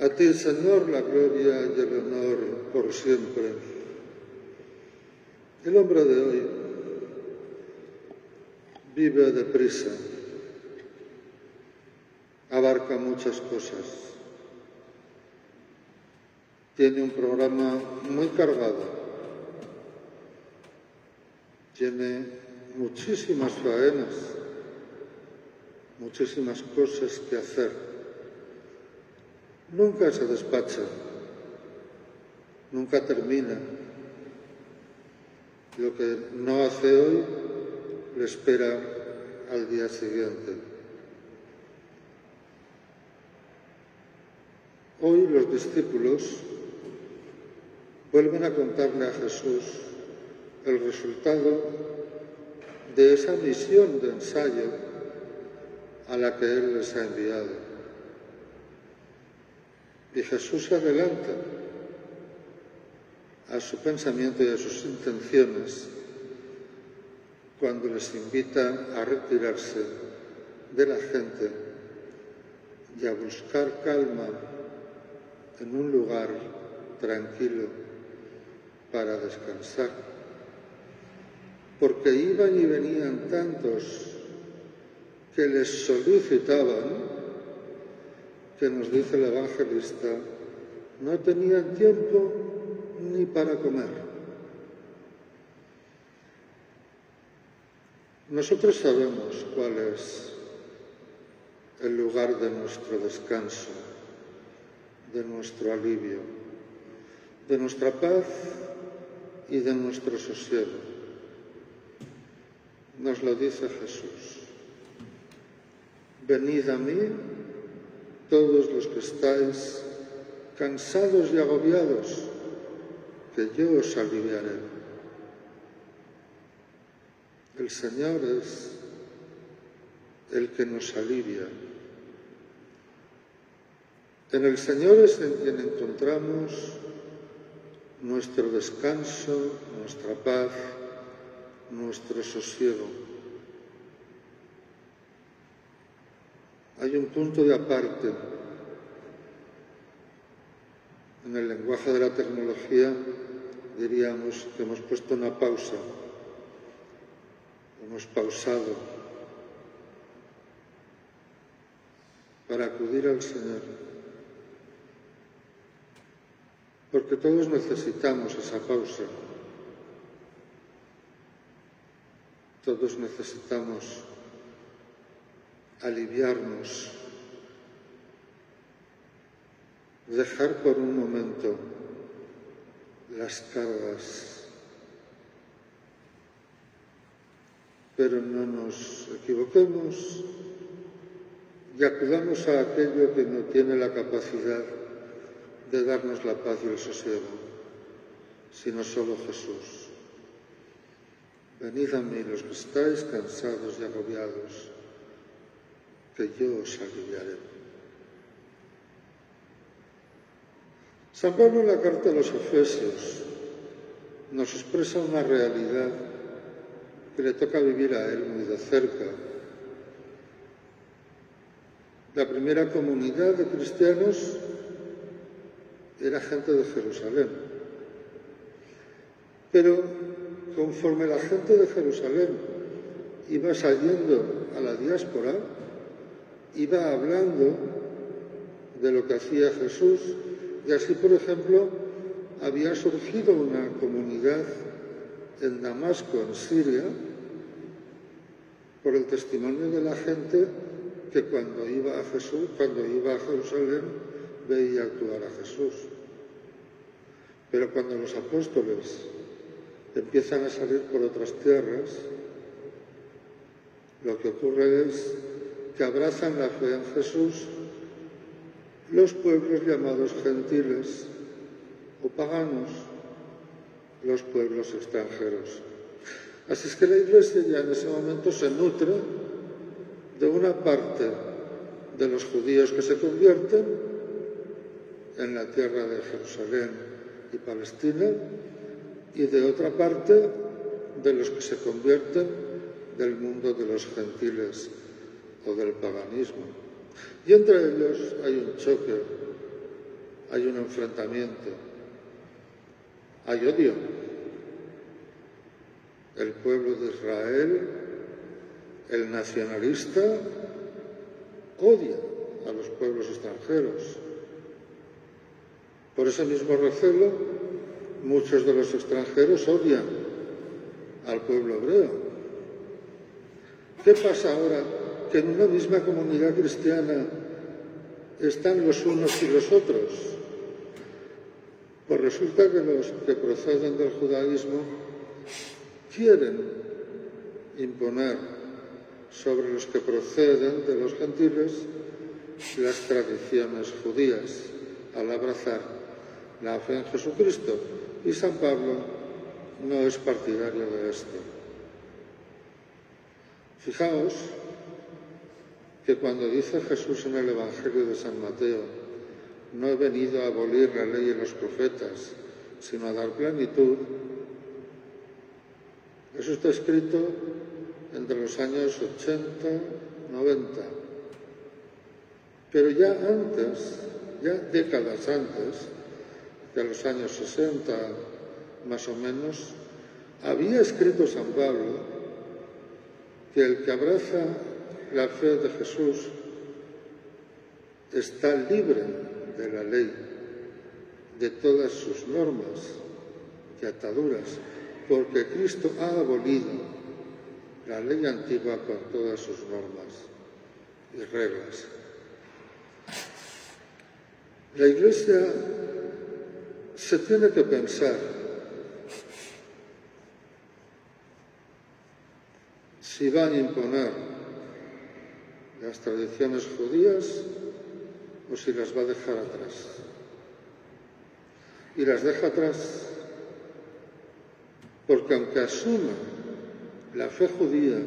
A ti, Señor, la gloria y el honor por siempre. El hombre de hoy vive deprisa, abarca muchas cosas, tiene un programa muy cargado, tiene muchísimas faenas, muchísimas cosas que hacer nunca se despacha, nunca termina. Lo que no hace hoy le espera al día siguiente. Hoy los discípulos vuelven a contarle a Jesús el resultado de esa misión de ensayo a la que Él les ha enviado. Y Jesús se adelanta a su pensamiento y a sus intenciones cuando les invita a retirarse de la gente y a buscar calma en un lugar tranquilo para descansar. Porque iban y venían tantos que les solicitaban que nos dice el evangelista, no tenían tiempo ni para comer. Nosotros sabemos cuál es el lugar de nuestro descanso, de nuestro alivio, de nuestra paz y de nuestro sosiego. Nos lo dice Jesús. Venid a mí todos los que estáis cansados y agobiados, que yo os aliviaré. El Señor es el que nos alivia. En el Señor es en quien encontramos nuestro descanso, nuestra paz, nuestro sosiego. Hay un punto de aparte. En el lenguaje de la tecnología diríamos que hemos puesto una pausa, hemos pausado para acudir al Señor. Porque todos necesitamos esa pausa. Todos necesitamos aliviarnos, dejar por un momento las cargas, pero no nos equivoquemos y acudamos a aquello que no tiene la capacidad de darnos la paz y el sosiego, sino solo Jesús. Venid a mí los que estáis cansados y agobiados que yo os aliviaré. San Pablo en la carta a los Efesios nos expresa una realidad que le toca vivir a él muy de cerca. La primera comunidad de cristianos era gente de Jerusalén. Pero conforme la gente de Jerusalén iba saliendo a la diáspora, iba hablando de lo que hacía Jesús y así, por ejemplo, había surgido una comunidad en Damasco, en Siria, por el testimonio de la gente que cuando iba a Jesús, cuando iba a Jerusalén, veía actuar a Jesús. Pero cuando los apóstoles empiezan a salir por otras tierras, lo que ocurre es que abrazan la fe en Jesús los pueblos llamados gentiles o paganos, los pueblos extranjeros. Así es que la Iglesia ya en ese momento se nutre de una parte de los judíos que se convierten en la tierra de Jerusalén y Palestina y de otra parte de los que se convierten del mundo de los gentiles del paganismo. Y entre ellos hay un choque hay un enfrentamiento, hay odio. El pueblo de Israel, el nacionalista, odia a los pueblos extranjeros. Por ese mismo recelo, muchos de los extranjeros odian al pueblo hebreo. ¿Qué pasa ahora que en una misma comunidad cristiana están los unos y los otros? Pues resulta que los que proceden del judaísmo quieren imponer sobre los que proceden de los gentiles las tradiciones judías al abrazar la fe en Jesucristo. Y San Pablo no es partidario de esto. Fijaos que cuando dice Jesús en el Evangelio de San Mateo, no he venido a abolir la ley y los profetas, sino a dar plenitud, eso está escrito entre los años 80, 90. Pero ya antes, ya décadas antes, de los años 60 más o menos, había escrito San Pablo que el que abraza la fe de Jesús está libre de la ley, de todas sus normas y ataduras, porque Cristo ha abolido la ley antigua con todas sus normas y reglas. La Iglesia se tiene que pensar si va a imponer las tradiciones judías o si las va a dejar atrás. Y las deja atrás porque aunque asuma la fe judía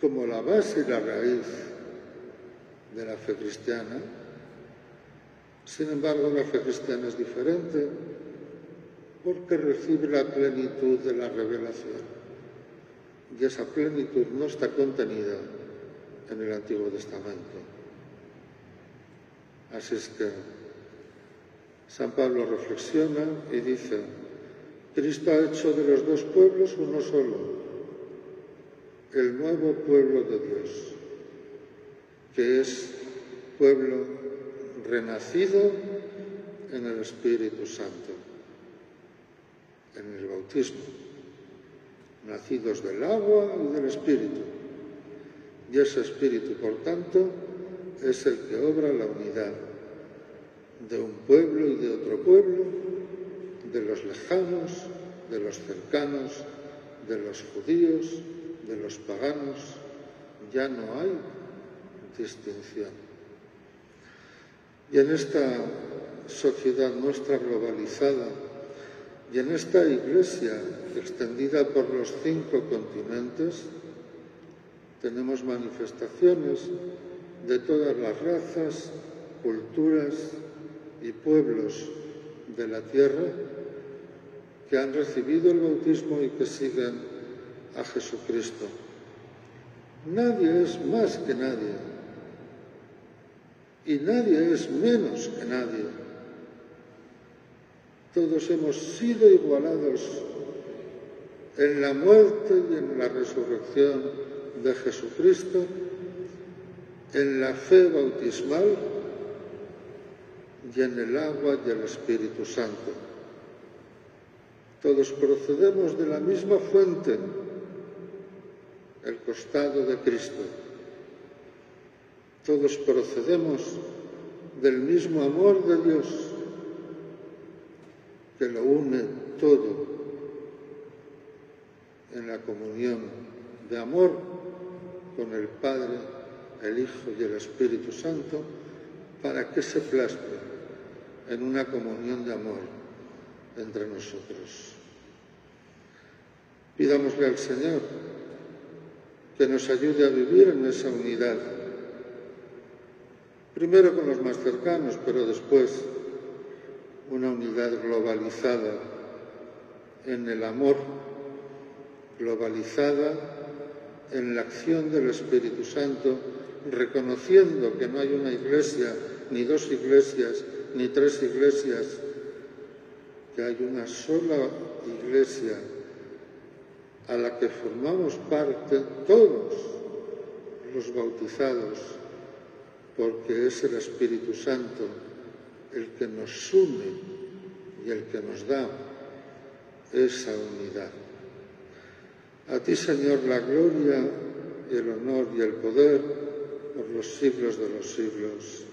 como la base y la raíz de la fe cristiana, sin embargo la fe cristiana es diferente porque recibe la plenitud de la revelación. Y esa plenitud no está contenida en el Antiguo Testamento. Así es que San Pablo reflexiona y dice, Cristo ha hecho de los dos pueblos uno solo, el nuevo pueblo de Dios, que es pueblo renacido en el Espíritu Santo, en el bautismo, nacidos del agua y del Espíritu. Y ese espíritu, por tanto, es el que obra la unidad de un pueblo y de otro pueblo, de los lejanos, de los cercanos, de los judíos, de los paganos. Ya no hay distinción. Y en esta sociedad nuestra globalizada y en esta iglesia extendida por los cinco continentes, tenemos manifestaciones de todas las razas, culturas y pueblos de la tierra que han recibido el bautismo y que siguen a Jesucristo. Nadie es más que nadie y nadie es menos que nadie. Todos hemos sido igualados en la muerte y en la resurrección de Jesucristo en la fe bautismal y en el agua y el Espíritu Santo. Todos procedemos de la misma fuente, el costado de Cristo. Todos procedemos del mismo amor de Dios que lo une todo en la comunión de amor con el Padre, el Hijo y el Espíritu Santo para que se plasme en una comunión de amor entre nosotros. Pidámosle al Señor que nos ayude a vivir en esa unidad, primero con los más cercanos, pero después una unidad globalizada en el amor, globalizada en la acción del Espíritu Santo, reconociendo que no hay una iglesia ni dos iglesias, ni tres iglesias, que hay una sola iglesia a la que formamos parte todos los bautizados, porque es el Espíritu Santo el que nos une y el que nos da esa unidad. A ti, Señor, la gloria y el honor y el poder por los siglos de los siglos.